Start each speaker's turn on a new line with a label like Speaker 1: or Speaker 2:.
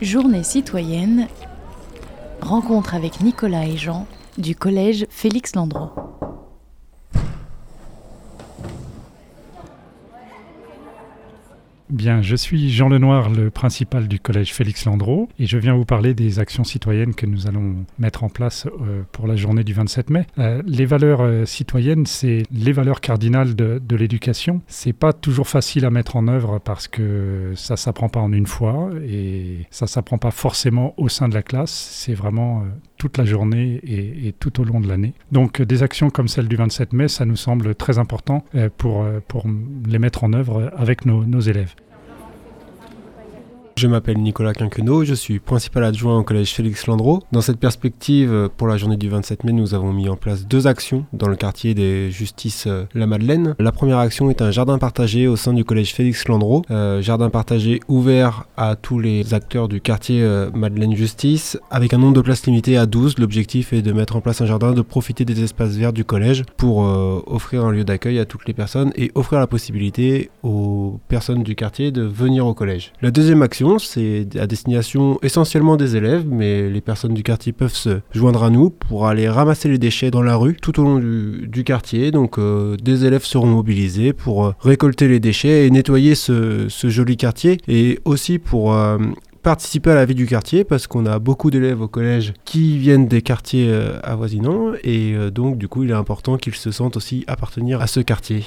Speaker 1: Journée citoyenne, rencontre avec Nicolas et Jean du collège Félix Landreau.
Speaker 2: Bien, je suis Jean Lenoir, le principal du collège Félix Landreau, et je viens vous parler des actions citoyennes que nous allons mettre en place euh, pour la journée du 27 mai. Euh, les valeurs euh, citoyennes, c'est les valeurs cardinales de, de l'éducation. C'est pas toujours facile à mettre en œuvre parce que ça s'apprend pas en une fois et ça s'apprend pas forcément au sein de la classe. C'est vraiment toute la journée et, tout au long de l'année. Donc des actions comme celle du 27 mai, ça nous semble très important pour, pour les mettre en œuvre avec nos, nos élèves.
Speaker 3: Je m'appelle Nicolas Quinquenot, je suis principal adjoint au collège Félix Landreau. Dans cette perspective, pour la journée du 27 mai, nous avons mis en place deux actions dans le quartier des Justices euh, La Madeleine. La première action est un jardin partagé au sein du collège Félix Landreau. Euh, jardin partagé ouvert à tous les acteurs du quartier euh, Madeleine Justice avec un nombre de places limité à 12. L'objectif est de mettre en place un jardin, de profiter des espaces verts du collège pour offrir un lieu d'accueil à toutes les personnes et offrir la possibilité aux personnes du quartier de venir au collège. La deuxième action c'est à destination essentiellement des élèves, mais les personnes du quartier peuvent se joindre à nous pour aller ramasser les déchets dans la rue tout au long du, quartier. Donc euh, des élèves seront mobilisés pour euh, récolter les déchets et nettoyer ce, joli quartier et aussi pour euh, participer à la vie du quartier parce qu'on a beaucoup d'élèves au collège qui viennent des quartiers avoisinants et donc du coup il est important qu'ils se sentent aussi appartenir à ce quartier.